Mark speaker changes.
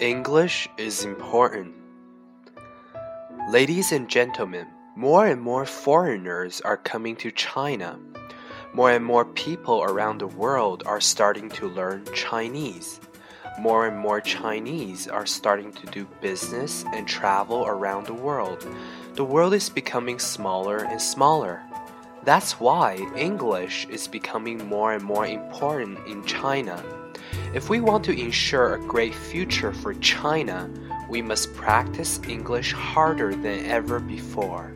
Speaker 1: English is important. Ladies and gentlemen, more and more foreigners are coming to China. More and more people around the world are starting to learn Chinese. More and more Chinese are starting to do business and travel around the world. The world is becoming smaller and smaller. That's why English is becoming more and more important in China. If we want to ensure a great future for China, we must practice English harder than ever before.